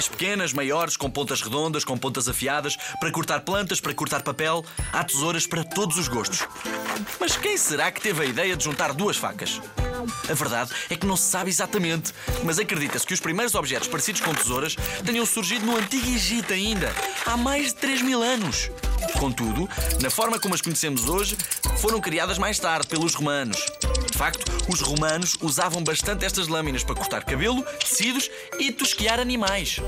mais pequenas, maiores, com pontas redondas, com pontas afiadas, para cortar plantas, para cortar papel. Há tesouras para todos os gostos. Mas quem será que teve a ideia de juntar duas facas? A verdade é que não se sabe exatamente, mas acredita-se que os primeiros objetos parecidos com tesouras tenham surgido no Antigo Egito ainda, há mais de 3 mil anos. Contudo, na forma como as conhecemos hoje, foram criadas mais tarde pelos romanos. Facto, os romanos usavam bastante estas lâminas para cortar cabelo, tecidos e tosquear animais.